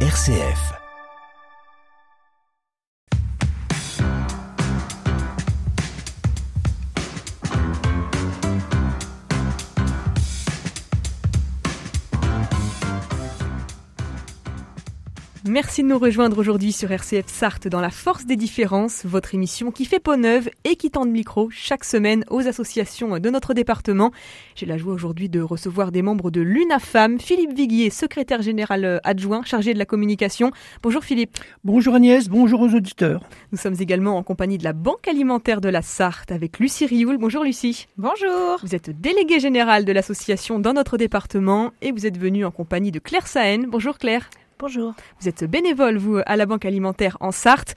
RCF. Merci de nous rejoindre aujourd'hui sur RCF Sarthe dans la force des différences, votre émission qui fait peau neuve et qui tend le micro chaque semaine aux associations de notre département. J'ai la joie aujourd'hui de recevoir des membres de l'UNAFAM, Philippe Viguier, secrétaire général adjoint chargé de la communication. Bonjour Philippe. Bonjour Agnès, bonjour aux auditeurs. Nous sommes également en compagnie de la Banque alimentaire de la Sarthe avec Lucie Rioul. Bonjour Lucie. Bonjour. Vous êtes déléguée générale de l'association dans notre département et vous êtes venue en compagnie de Claire Sahen. Bonjour Claire. Bonjour. Vous êtes bénévole, vous, à la Banque alimentaire en Sarthe.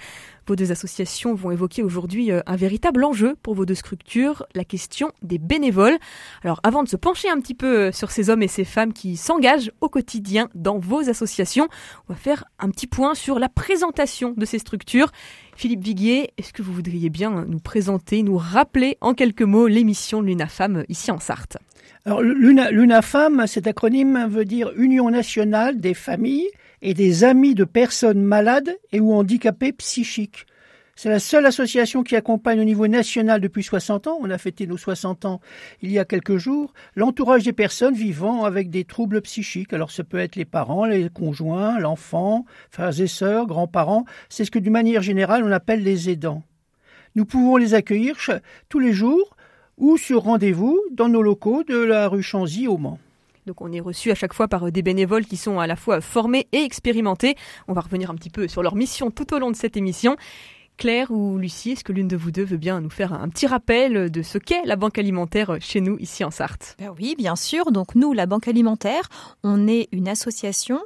Vos deux associations vont évoquer aujourd'hui euh, un véritable enjeu pour vos deux structures, la question des bénévoles. Alors avant de se pencher un petit peu euh, sur ces hommes et ces femmes qui s'engagent au quotidien dans vos associations, on va faire un petit point sur la présentation de ces structures. Philippe Viguier, est-ce que vous voudriez bien nous présenter, nous rappeler en quelques mots l'émission L'UNAFAM euh, ici en Sarthe? Alors l'UNAFAM, cet acronyme veut dire Union nationale des familles et des amis de personnes malades et ou handicapées psychiques. C'est la seule association qui accompagne au niveau national depuis 60 ans, on a fêté nos 60 ans il y a quelques jours, l'entourage des personnes vivant avec des troubles psychiques. Alors ça peut être les parents, les conjoints, l'enfant, frères et sœurs, grands-parents, c'est ce que d'une manière générale on appelle les aidants. Nous pouvons les accueillir tous les jours ou sur rendez-vous dans nos locaux de la rue Chanzy au Mans. Donc on est reçu à chaque fois par euh, des bénévoles qui sont à la fois formés et expérimentés. On va revenir un petit peu sur leur mission tout au long de cette émission. Claire ou Lucie, est-ce que l'une de vous deux veut bien nous faire un petit rappel de ce qu'est la banque alimentaire chez nous ici en Sarthe? Ben Oui, bien sûr. Donc nous, la banque alimentaire, on est une association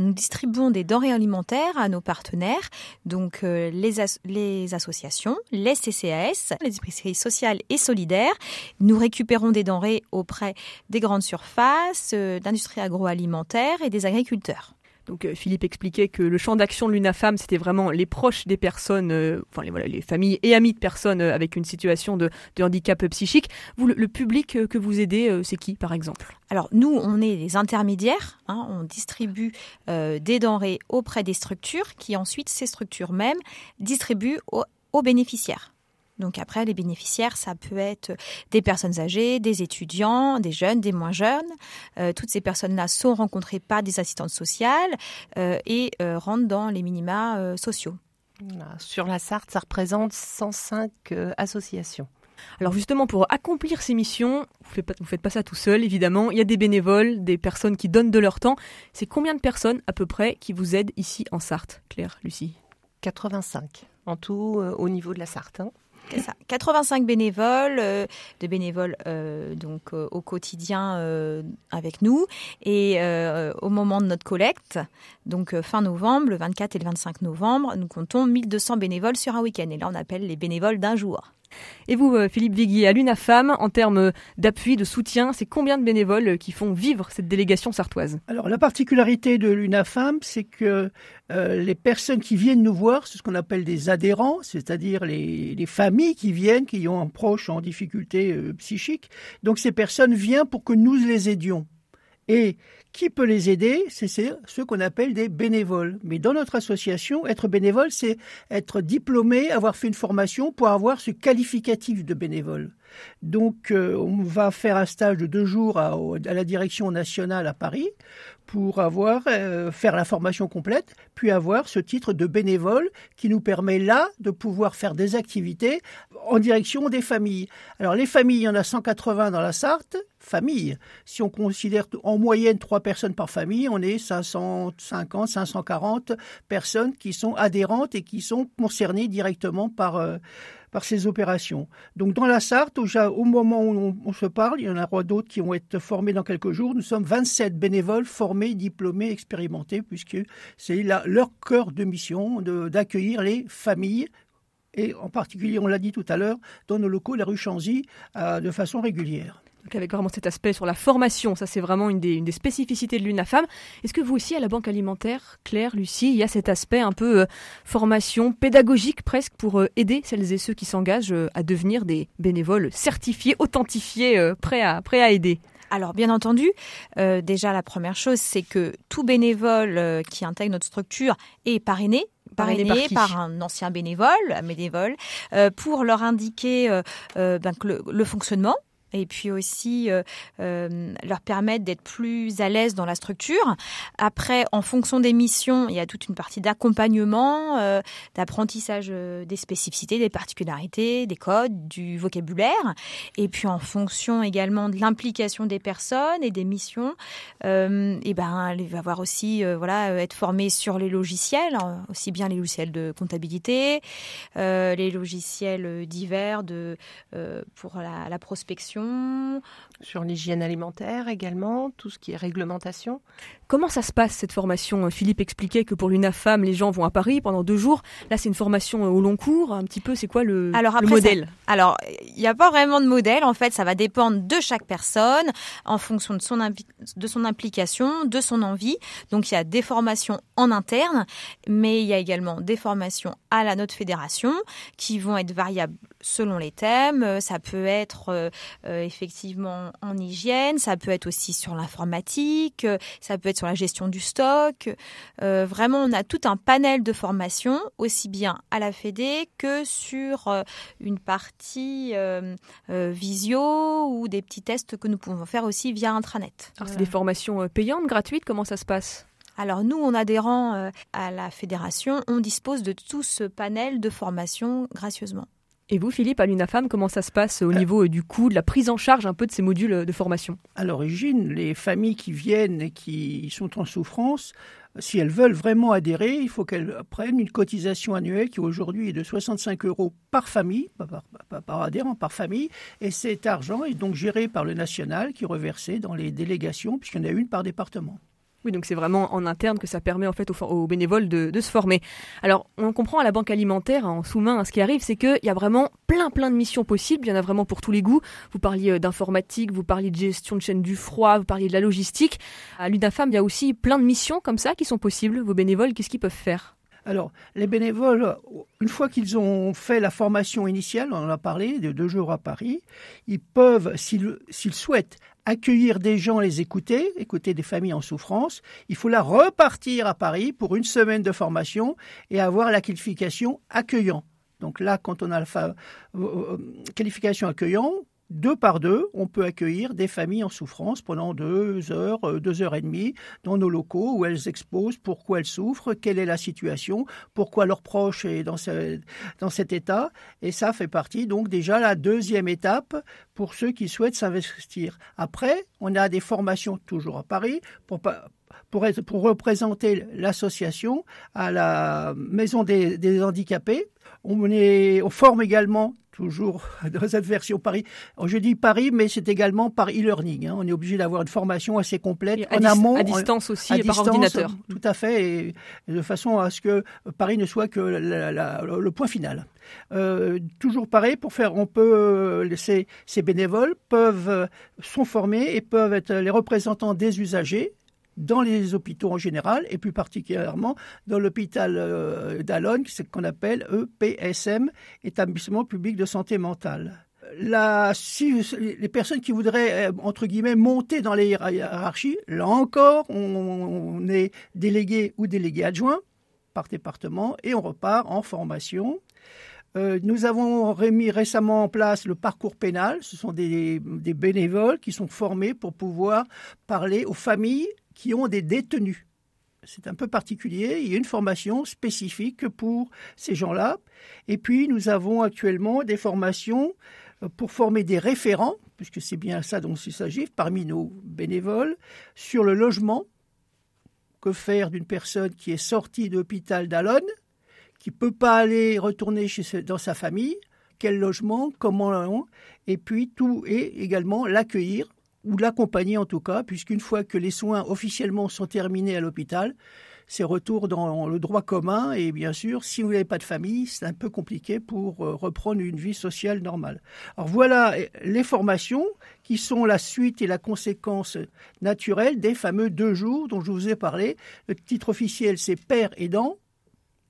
nous distribuons des denrées alimentaires à nos partenaires, donc euh, les, les, associations, les CCAS, les épiceries sociales et solidaires. Nous récupérons des denrées auprès des grandes surfaces, euh, d'industries agroalimentaires et des agriculteurs. Donc euh, Philippe expliquait que le champ d'action de l'UNAFAM, c'était vraiment les proches des personnes, euh, enfin les, les familles et amis de personnes euh, avec une situation de, handicap psychique. Vous, le, public que vous aidez, c'est qui par exemple? Alors nous, on est des intermédiaires. Hein, on distribue des denrées auprès des structures qui ensuite, ces structures mêmes, distribuent aux bénéficiaires. Donc après, les bénéficiaires, ça peut être des personnes âgées, des étudiants, des jeunes, des moins jeunes. Euh, toutes ces personnes-là sont rencontrées par des assistantes sociales euh, et euh, rentrent dans les minima sociaux. Sur la Sarthe, ça représente 105 associations. Alors justement, pour accomplir ces missions, vous ne faites pas ça tout seul, évidemment. Il y a des bénévoles, des personnes qui donnent de leur temps. C'est combien de personnes à peu près qui vous aident ici en Sarthe, Claire, Lucie? 85 en tout au niveau de la Sarthe. Hein. Ça. 85 bénévoles, euh, de bénévoles euh, donc euh, au quotidien avec nous et au moment de notre collecte, donc fin novembre, le 24 et le 25 novembre, nous comptons 1200 bénévoles sur un week-end et là on appelle les bénévoles d'un jour. Et vous, euh, Philippe Viguier, à l'UNAFAM, en termes d'appui, de soutien, c'est combien de bénévoles qui font vivre cette délégation sartoise? Alors, la particularité de l'UNAFAM, c'est que euh, les personnes qui viennent nous voir, c'est ce qu'on appelle des adhérents, c'est-à-dire les, familles qui viennent, qui ont un proche en difficulté euh, psychique. Donc, ces personnes viennent pour que nous les aidions. Et qui peut les aider? C'est ceux qu'on appelle des bénévoles. Mais dans notre association, être bénévole, c'est être diplômé, avoir fait une formation pour avoir ce qualificatif de bénévole. Donc, euh, on va faire un stage de deux jours à, la direction nationale à Paris pour avoir euh, faire la formation complète, puis avoir ce titre de bénévole qui nous permet là de pouvoir faire des activités en direction des familles. Alors les familles, il y en a 180 dans la Sarthe, familles. Si on considère en moyenne trois personnes par famille, on est 550, 540 personnes qui sont adhérentes et qui sont concernées directement par euh, par ces opérations. Donc dans la Sarthe, au, moment où on, se parle, il y en aura d'autres qui vont être formés dans quelques jours. Nous sommes 27 bénévoles formés, diplômés, expérimentés, puisque c'est leur cœur de mission d'accueillir les familles et en particulier, on l'a dit tout à l'heure, dans nos locaux, la rue Chanzy, euh, de façon régulière. Donc avec vraiment cet aspect sur la formation, ça c'est vraiment une des, spécificités de l'UNAFAM. Est-ce que vous aussi à la Banque alimentaire, Claire, Lucie, il y a cet aspect un peu euh, formation pédagogique presque pour euh, aider celles et ceux qui s'engagent euh, à devenir des bénévoles certifiés, authentifiés, prêts, à, prêts à aider? Alors bien entendu, déjà la première chose, c'est que tout bénévole qui intègre notre structure est parrainé Parrainé par un ancien bénévole, un bénévole, euh, pour leur indiquer euh, ben, le fonctionnement et puis aussi euh, euh, leur permettre d'être plus à l'aise dans la structure. Après, en fonction des missions, il y a toute une partie d'accompagnement, euh, d'apprentissage des spécificités, des particularités, des codes, du vocabulaire. Et puis en fonction également de l'implication des personnes et des missions, et ben, il va avoir aussi voilà être formé sur les logiciels, hein, aussi bien les logiciels de comptabilité, les logiciels divers de pour la prospection. Sur l'hygiène alimentaire également, tout ce qui est réglementation. Comment ça se passe cette formation? Philippe expliquait que pour l'UNAFAM, les gens vont à Paris pendant deux jours. Là, c'est une formation euh, au long cours. Un petit peu, c'est quoi le, Alors le modèle? Alors, il n'y a pas vraiment de modèle. En fait, ça va dépendre de chaque personne en fonction de son, de son implication, de son envie. Donc, il y a des formations en interne, mais il y a également des formations à la note fédération qui vont être variables selon les thèmes. Euh, Ça peut être euh, effectivement en hygiène, ça peut être aussi sur l'informatique, euh, ça peut être sur la gestion du stock. Euh, vraiment, on a tout un panel de formations, aussi bien à la Fédé que sur une partie visio ou des petits tests que nous pouvons faire aussi via intranet. Alors, c'est des formations payantes, gratuites. Comment ça se passe? Alors nous, en adhérant à la fédération, on dispose de tout ce panel de formations gracieusement. Et vous, Philippe, à l'UNAFAM, comment ça se passe au niveau euh, du coût, de la prise en charge un peu de ces modules euh, de formation? À l'origine, les familles qui viennent et qui sont en souffrance, si elles veulent vraiment adhérer, il faut qu'elles prennent une cotisation annuelle qui aujourd'hui est de 65 euros par famille, par, par adhérent, par famille. Et cet argent est donc géré par le national qui est reversé dans les délégations, puisqu'il y en a une par département. Oui, donc c'est vraiment en interne que ça permet en fait aux, bénévoles de, se former. Alors, on comprend à la banque alimentaire, en sous-main, ce qui arrive, c'est qu'il y a vraiment plein plein de missions possibles. Il y en a vraiment pour tous les goûts. Vous parliez euh, d'informatique, vous parliez de gestion de chaîne du froid, vous parliez de la logistique. À l'UNAFAM, il y a aussi plein de missions comme ça qui sont possibles. Vos bénévoles, qu'est-ce qu'ils peuvent faire? Alors, les bénévoles, une fois qu'ils ont fait la formation initiale, on en a parlé, de deux jours à Paris, ils peuvent, s'ils souhaitent, accueillir des gens, les écouter, écouter des familles en souffrance. Il faut là repartir à Paris pour une semaine de formation et avoir la qualification accueillant. Donc là, quand on a la euh, euh, qualification accueillant, deux par deux, on peut accueillir des familles en souffrance pendant deux heures, euh, deux heures et demie dans nos locaux où elles exposent pourquoi elles souffrent, quelle est la situation, pourquoi leur proche est dans, ce- dans cet état. Et ça fait partie donc déjà la deuxième étape pour ceux qui souhaitent s'investir. Après, on a des formations toujours à Paris pour représenter l'association à la Maison des, handicapés. On forme également, toujours dans cette version Paris, je dis Paris, mais c'est également par e-learning. hein. On est obligé d'avoir une formation assez complète en amont. à distance aussi, à et par ordinateur. Tout à fait, et, de façon à ce que Paris ne soit que la- la- le point final. Euh, toujours pareil, pour faire, on peut, euh, ces, ces bénévoles peuvent, euh, sont formés et peuvent être les représentants des usagers dans les hôpitaux en général et plus particulièrement dans l'hôpital euh, d'Alonne, c'est ce qu'on appelle EPSM, établissement public de santé mentale. Les personnes qui voudraient, euh, entre guillemets, monter dans les hiérar- hiérarchies, là encore, on, est délégué ou délégué adjoint par département et on repart en formation. Euh, nous avons remis récemment en place le parcours pénal. Ce sont des bénévoles qui sont formés pour pouvoir parler aux familles qui ont des détenus. C'est un peu particulier. Il y a une formation spécifique pour ces gens-là. Et puis, nous avons actuellement des formations euh, pour former des référents, puisque c'est bien ça dont il s'agit, parmi nos bénévoles, sur le logement. Que faire d'une personne qui est sortie de l'hôpital d'Alonne, qui peut pas aller retourner dans sa famille, quel logement, comment, et puis tout, et également l'accueillir ou l'accompagner en tout cas, puisqu'une fois que les soins officiellement sont terminés à l'hôpital, c'est retour dans le droit commun et bien sûr, si vous n'avez pas de famille, c'est un peu compliqué pour euh, reprendre une vie sociale normale. Alors voilà euh, les formations qui sont la suite et la conséquence naturelle des fameux deux jours dont je vous ai parlé. Le titre officiel, c'est père aidant,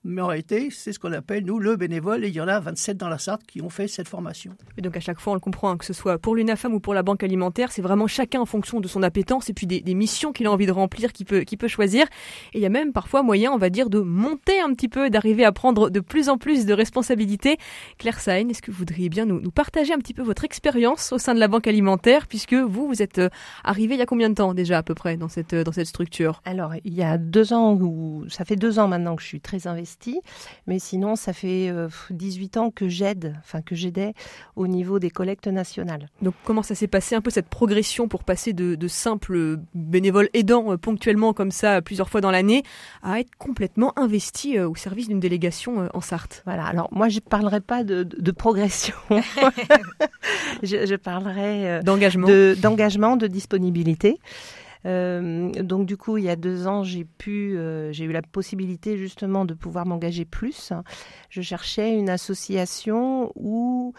mais en réalité, c'est ce qu'on appelle, nous, le bénévole, et il y en a 27 dans la Sarthe qui ont fait cette formation. Et donc à chaque fois, on le comprend, hein, que ce soit pour l'UNAFAM ou pour la Banque alimentaire, c'est vraiment chacun en fonction de son appétence et puis des, missions qu'il a envie de remplir, qui peut, qui peut choisir. Et il y a même parfois moyen, on va dire, de monter un petit peu, d'arriver à prendre de plus en plus de responsabilités. Claire Sain, est-ce que vous voudriez bien nous, nous partager un petit peu votre expérience au sein de la Banque alimentaire, puisque vous, vous êtes euh, arrivé il y a combien de temps déjà à peu près dans cette, dans cette structure? Alors, il y a deux ans, ou ça fait deux ans maintenant que je suis très investie, mais sinon, ça fait 18 euh, ans que j'aide, enfin que j'aidais au niveau des collectes nationales. Donc, comment ça s'est passé un peu cette progression pour passer de, de simples bénévoles aidants euh, ponctuellement comme ça plusieurs fois dans l'année à être complètement investi au service d'une délégation en Sarthe? Voilà, alors moi je ne parlerai pas de, de, progression, je, je, parlerai d'engagement. d'engagement, de disponibilité. Euh, donc du coup, il y a deux ans, j'ai pu, euh, j'ai eu la possibilité justement de pouvoir m'engager plus. Je cherchais une association où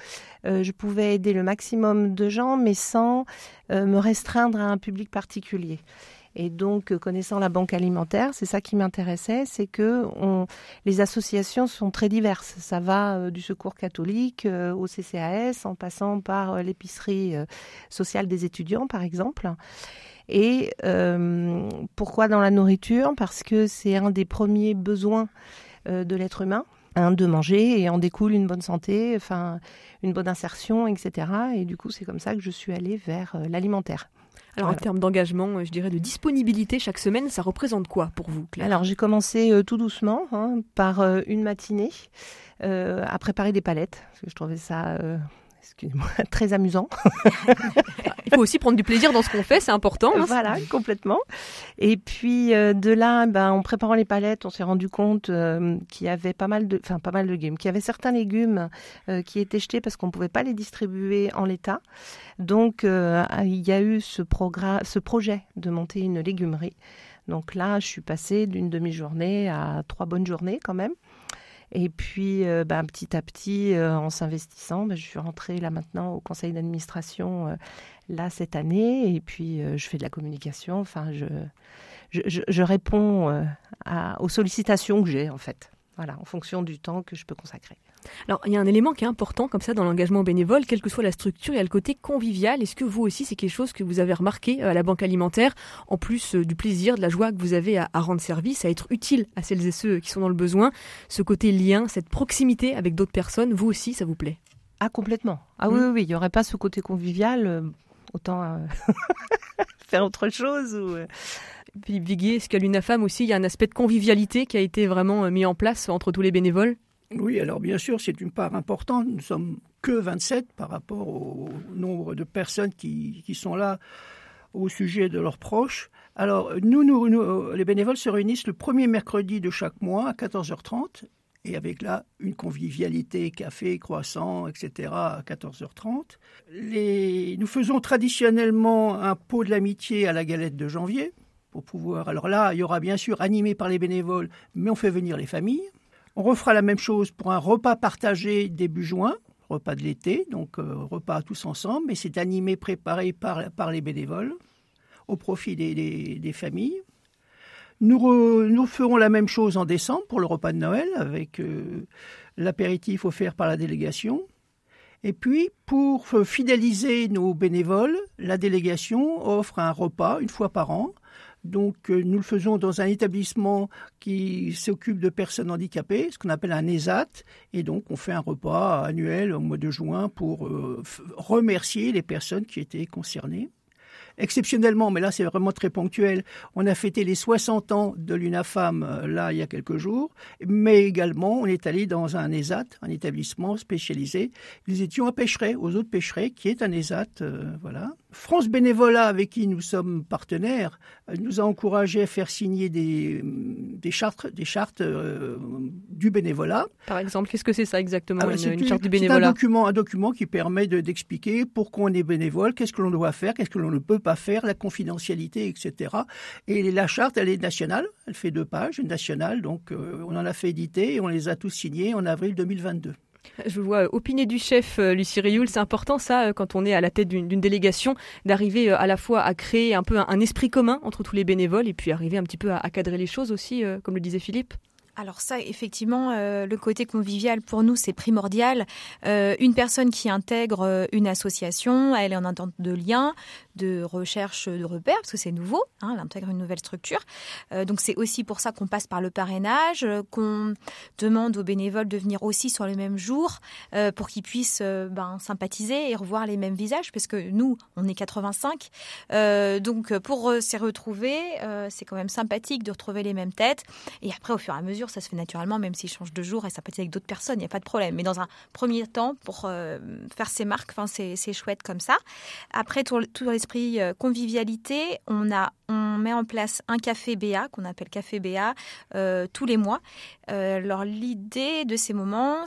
euh, je pouvais aider le maximum de gens, mais sans me restreindre à un public particulier. Et donc, connaissant la banque alimentaire, c'est ça qui m'intéressait, c'est que on, les associations sont très diverses. Ça va du secours catholique au CCAS, en passant par l'épicerie sociale des étudiants, par exemple. Et euh, pourquoi dans la nourriture? Parce que c'est un des premiers besoins euh, de l'être humain, hein, de manger, et en découle une bonne santé, enfin une bonne insertion, etc. Et du coup, c'est comme ça que je suis allée vers euh, l'alimentaire. Alors en termes d'engagement, je dirais de disponibilité chaque semaine, ça représente quoi pour vous, Claire? Alors j'ai commencé tout doucement hein, par une matinée à préparer des palettes, parce que je trouvais ça excusez-moi, très amusant. Il faut aussi prendre du plaisir dans ce qu'on fait, c'est important. Hein. voilà, complètement. Et puis euh, de là, ben, en préparant les palettes, on s'est rendu compte euh, qu'il y avait pas mal de, enfin pas mal de légumes, qu'il y avait certains légumes euh, qui étaient jetés parce qu'on ne pouvait pas les distribuer en l'état. Donc il y a eu ce, programme, ce projet de monter une légumerie. Donc là, je suis passée d'une demi-journée à trois bonnes journées quand même. Et puis, euh, bah, petit à petit, euh, en s'investissant, bah, je suis rentrée là maintenant au conseil d'administration euh, là cette année. Et puis, je fais de la communication. Enfin, je, réponds aux sollicitations que j'ai en fait. Voilà, en fonction du temps que je peux consacrer. Alors, il y a un élément qui est important comme ça dans l'engagement bénévole, quelle que soit la structure, il y a le côté convivial. Est-ce que vous aussi, c'est quelque chose que vous avez remarqué euh, à la Banque alimentaire, en plus euh, du plaisir, de la joie que vous avez à, rendre service, à être utile à celles et ceux qui sont dans le besoin, ce côté lien, cette proximité avec d'autres personnes, vous aussi, ça vous plaît? Ah, complètement. Ah oui, hmm. oui, oui, il n'y aurait pas ce côté convivial, euh, autant faire autre chose ou... Philippe Viguier, est-ce qu'à l'UNAFAM aussi, il y a un aspect de convivialité qui a été vraiment mis en place entre tous les bénévoles? Oui, alors bien sûr, c'est une part importante. Nous sommes que 27 par rapport au nombre de personnes qui, sont là au sujet de leurs proches. Alors, nous, nous, les bénévoles se réunissent le premier mercredi de chaque mois à 14h30 et avec là une convivialité, café, croissant, etc. à 14h30. Les... Nous faisons traditionnellement un pot de l'amitié à la galette de janvier pour pouvoir. Alors là, il y aura bien sûr animé par les bénévoles, mais on fait venir les familles. On refera la même chose pour un repas partagé début juin, repas de l'été, donc euh, repas tous ensemble, mais c'est animé, préparé par, les bénévoles au profit des, familles. Nous, ferons la même chose en décembre pour le repas de Noël avec euh, l'apéritif offert par la délégation. Et puis, pour fidéliser nos bénévoles, la délégation offre un repas une fois par an donc euh, nous le faisons dans un établissement qui s'occupe de personnes handicapées, ce qu'on appelle un ESAT, et donc on fait un repas annuel au mois de juin pour euh, remercier les personnes qui étaient concernées. Exceptionnellement, mais là c'est vraiment très ponctuel, on a fêté les 60 ans de l'UNAFAM euh, là il y a quelques jours, mais également on est allé dans un ESAT, un établissement spécialisé. Nous étions à Pêcheret, aux autres Pêcherets, qui est un ESAT, voilà. France Bénévolat, avec qui nous sommes partenaires, euh, nous a encouragé à faire signer des, des chartes, des chartes du bénévolat. Par exemple, qu'est-ce que c'est ça exactement, ah, une, charte du bénévolat un document, un document qui permet d'expliquer pourquoi on est bénévole, qu'est-ce que l'on doit faire, qu'est-ce que l'on ne peut pas faire, la confidentialité, etc. Et la charte, elle est nationale, elle fait deux pages, nationale, donc euh, on en a fait éditer et on les a tous signés en avril 2022. Je vois euh, opiné du chef euh, Lucie Rioul, c'est important ça quand on est à la tête d'une délégation d'arriver à la fois à créer un peu un, esprit commun entre tous les bénévoles et puis arriver un petit peu à, cadrer les choses aussi, comme le disait Philippe. alors ça, effectivement, euh, le côté convivial pour nous, c'est primordial. Euh, une personne qui intègre euh, une association, elle est en attente de lien, de recherche de repères, parce que c'est nouveau, hein, elle intègre une nouvelle structure. donc c'est aussi pour ça qu'on passe par le parrainage, qu'on demande aux bénévoles de venir aussi sur le même jour pour qu'ils puissent ben, sympathiser et revoir les mêmes visages, parce que nous, on est 85. donc pour s'y retrouver, c'est quand même sympathique de retrouver les mêmes têtes. Et après, au fur et à mesure, ça se fait naturellement, même s'il change de jour et être avec d'autres personnes, il n'y a pas de problème. Mais dans un premier temps, pour euh, faire ses marques, enfin, c'est, chouette comme ça. Après, tout, tout l'esprit euh, convivialité, on, a, on met en place un café BA, qu'on appelle café BA, euh, tous les mois. alors, l'idée de ces moments,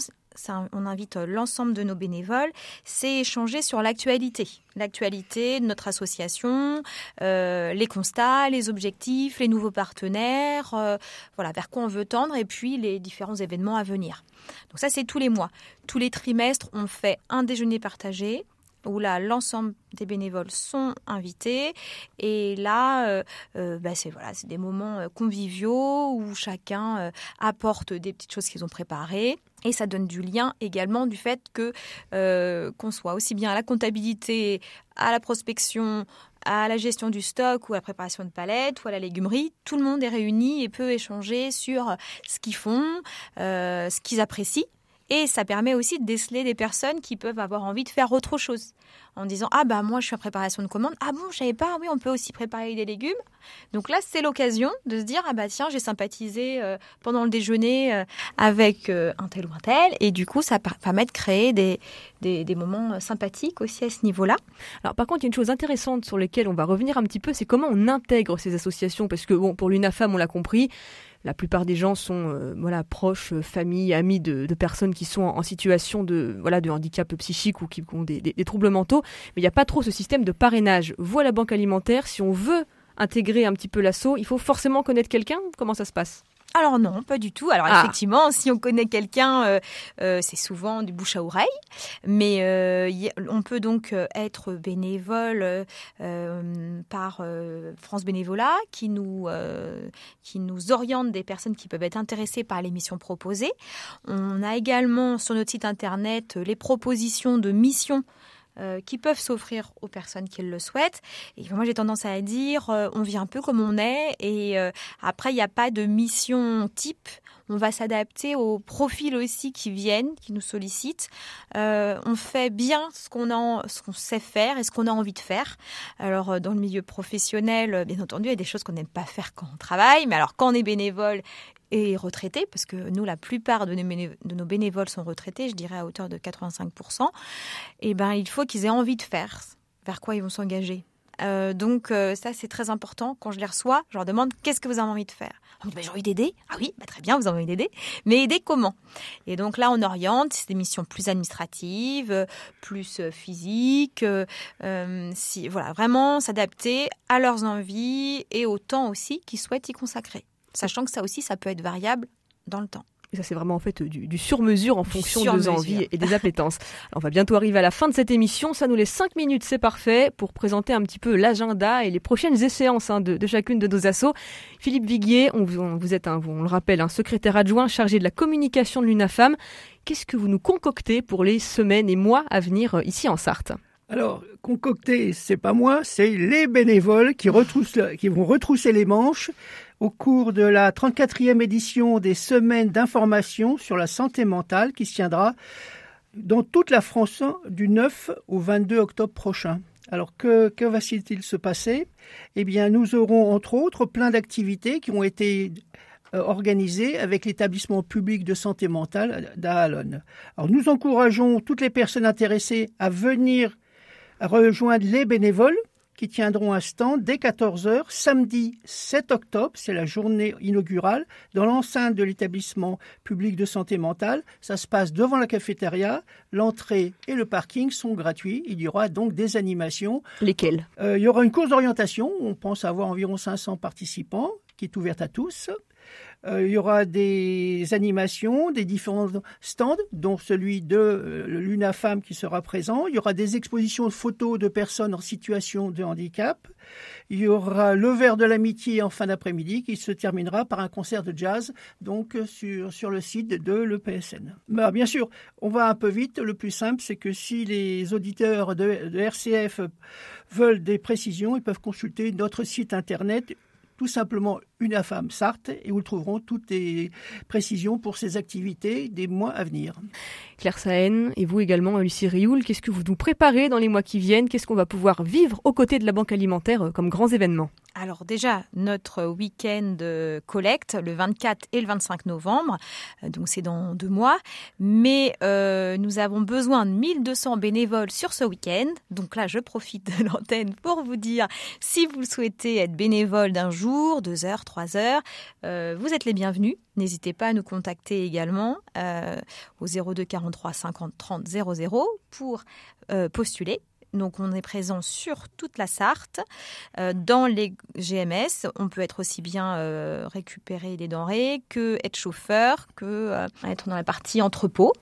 on invite euh, l'ensemble de nos bénévoles, c'est échanger sur l'actualité. L'actualité de notre association, euh, les constats, les objectifs, les nouveaux partenaires, euh, voilà, vers quoi on veut tendre et puis les différents événements à venir. Donc ça, c'est tous les mois. Tous les trimestres, on fait un déjeuner partagé où là l'ensemble des bénévoles sont invités et là bah, c'est voilà c'est des moments conviviaux où chacun apporte des petites choses qu'ils ont préparées et ça donne du lien également du fait que euh, qu'on soit aussi bien à la comptabilité, à la prospection, à la gestion du stock ou à la préparation de palettes ou à la légumerie, tout le monde est réuni et peut échanger sur ce qu'ils font, euh, ce qu'ils apprécient. Et ça permet aussi de déceler des personnes qui peuvent avoir envie de faire autre chose. En disant ah bah moi je suis en préparation de commande. Ah bon je savais pas. Oui on peut aussi préparer des légumes. Donc là c'est l'occasion de se dire ah bah tiens j'ai sympathisé euh, pendant le déjeuner euh, avec euh, un tel ou un tel. Et du coup ça permet de créer des, des, des, moments sympathiques aussi à ce niveau-là. Alors par contre il y a une chose intéressante sur laquelle on va revenir un petit peu c'est comment on intègre ces associations. Parce que bon pour l'UNAFAM on l'a compris la plupart des gens sont euh, proches, euh, familles, amis de, personnes qui sont en, situation de voilà de handicap psychique ou qui ont des, troubles mentaux. Mais il n'y a pas trop ce système de parrainage. Vous la banque alimentaire, si on veut intégrer un petit peu l'assaut, il faut forcément connaître quelqu'un. Comment ça se passe? Alors non, pas du tout. Alors ah. effectivement, si on connaît quelqu'un, euh, euh, c'est souvent du bouche à oreille, mais euh, on peut donc être bénévole par France Bénévolat, qui nous qui nous oriente des personnes qui peuvent être intéressées par les missions proposées. On a également sur notre site internet les propositions de missions euh, qui peuvent s'offrir aux personnes qui le souhaitent. Et moi, j'ai tendance à dire, euh, on vit un peu comme on est, et euh, après, il n'y a pas de mission type. On va s'adapter aux profils aussi qui viennent, qui nous sollicitent. on fait bien ce qu'on ce qu'on sait faire et ce qu'on a envie de faire. Alors, dans le milieu professionnel, bien entendu, il y a des choses qu'on n'aime pas faire quand on travaille, mais alors quand on est bénévole, et retraités, parce que nous, la plupart de nos bénévoles sont retraités, je dirais à hauteur de 85%, et ben il faut qu'ils aient envie de faire, vers quoi ils vont s'engager. Euh, donc euh, ça c'est très important. Quand je les reçois, je leur demande qu'est-ce que vous avez envie de faire? Ben, j'ai envie d'aider. Ah oui, bah, très bien, vous avez envie d'aider. Mais aider comment? Et donc là on oriente. C'est des missions plus administratives, plus euh, physiques. si voilà, vraiment s'adapter à leurs envies et au temps aussi qu'ils souhaitent y consacrer sachant que ça aussi, ça peut être variable dans le temps. Et ça, c'est vraiment en fait du, sur-mesure en fonction de nos envies et des appétences. on va bientôt arriver à la fin de cette émission. Ça nous laisse 5 minutes, c'est parfait, pour présenter un petit peu l'agenda et les prochaines échéances hein, de, chacune de nos assos. Philippe Viguier, on, vous êtes, un, on le rappelle, un secrétaire adjoint chargé de la communication de l'UNAFAM. Qu'est-ce que vous nous concoctez pour les semaines et mois à venir euh, ici en Sarthe? Alors, concocter, c'est pas moi, c'est les bénévoles qui, qui vont retrousser les manches au cours de la 34e édition des semaines d'information sur la santé mentale qui se tiendra dans toute la France du 9 au 22 octobre prochain. Alors que, va-t-il se passer? Eh bien, nous aurons entre autres plein d'activités qui ont été euh, organisées avec l'établissement public de santé mentale d'Aalon. Alors nous encourageons toutes les personnes intéressées à venir rejoindre les bénévoles qui tiendront un stand dès 14h samedi 7 octobre, c'est la journée inaugurale, dans l'enceinte de l'établissement public de santé mentale. Ça se passe devant la cafétéria. L'entrée et le parking sont gratuits. Il y aura donc des animations. Lesquelles? Euh, Il y aura une course d'orientation. On pense avoir environ 500 participants qui est ouverte à tous. Euh, il y aura des animations, des différents stands, dont celui de euh, l'UNAFAM qui sera présent. Il y aura des expositions de photos de personnes en situation de handicap. Il y aura le verre de l'amitié en fin d'après-midi qui se terminera par un concert de jazz donc sur, sur le site de l'EPSN. Bah, bien sûr, on va un peu vite. Le plus simple, c'est que si les auditeurs de, de RCF veulent des précisions, ils peuvent consulter notre site internet tout simplement UNAFAM Sarthe et où ils trouveront toutes les précisions pour ces activités des mois à venir. Claire Sahen et vous également, Lucie Rioul, qu'est-ce que vous nous préparez dans les mois qui viennent? Qu'est-ce qu'on va pouvoir vivre aux côtés de la Banque alimentaire euh, comme grands événements? Alors déjà, notre week-end collecte le 24 et le 25 novembre, euh, donc c'est dans deux mois, mais euh, nous avons besoin de 1200 bénévoles sur ce week-end. Donc là, je profite de l'antenne pour vous dire, si vous souhaitez être bénévole d'un jour, deux heures, trois heures, euh, vous êtes les bienvenus. N'hésitez pas à nous contacter également au 02 43 50 30 00 pour postuler donc on est présent sur toute la Sarthe. Euh, dans les GMS, on peut être aussi bien euh, récupérer des denrées que être chauffeur, que euh, être dans la partie entrepôt.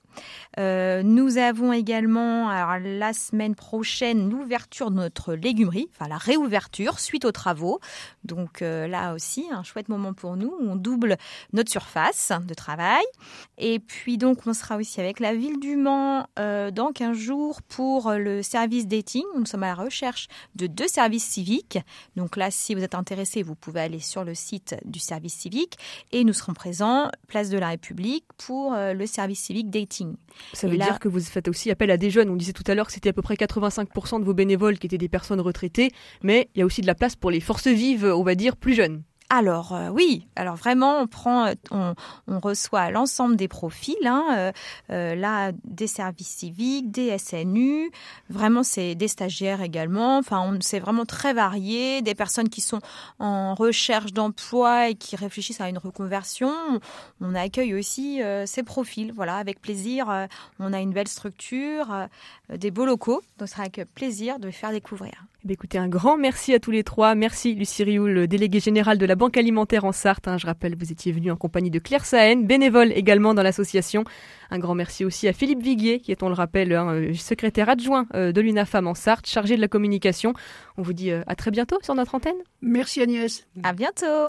Euh, nous avons également la semaine prochaine l'ouverture de notre légumerie, enfin la réouverture suite aux travaux. Donc euh, là aussi, un chouette moment pour nous. On double notre surface de travail. Et puis donc on sera aussi avec la ville du Mans euh, dans 15 jours pour le service dating. Nous sommes à la recherche de deux services civiques. Donc là, si vous êtes intéressé, vous pouvez aller sur le site du service civique et nous serons présents place de la République pour le service civique dating. Ça veut dire que vous faites aussi appel à des jeunes. On disait tout à l'heure que c'était à peu près 85% de vos bénévoles qui étaient des personnes retraitées, mais il y a aussi de la place pour les forces vives, on va dire, plus jeunes. Alors euh, oui, alors vraiment on prend, on, reçoit l'ensemble des profils, hein, euh, euh, là des services civiques, des SNU, vraiment c'est des stagiaires également. Enfin, c'est vraiment très varié, des personnes qui sont en recherche d'emploi et qui réfléchissent à une reconversion. On accueille aussi ces profils, voilà, avec plaisir. on a une belle structure, des beaux locaux, donc ce sera avec plaisir de les faire découvrir. Eh écoutez, un grand merci à tous les trois. Merci Lucie Rioul, déléguée générale de la Banque alimentaire en Sarthe. Hein. je rappelle, vous étiez venu en compagnie de Claire Sahen, bénévole également dans l'association. Un grand merci aussi à Philippe Viguier, qui est, on le rappelle, hein, euh, secrétaire adjoint euh, de l'UNAFAM en Sarthe, chargé de la communication. On vous dit euh, à très bientôt sur notre antenne. Merci Agnès. À bientôt.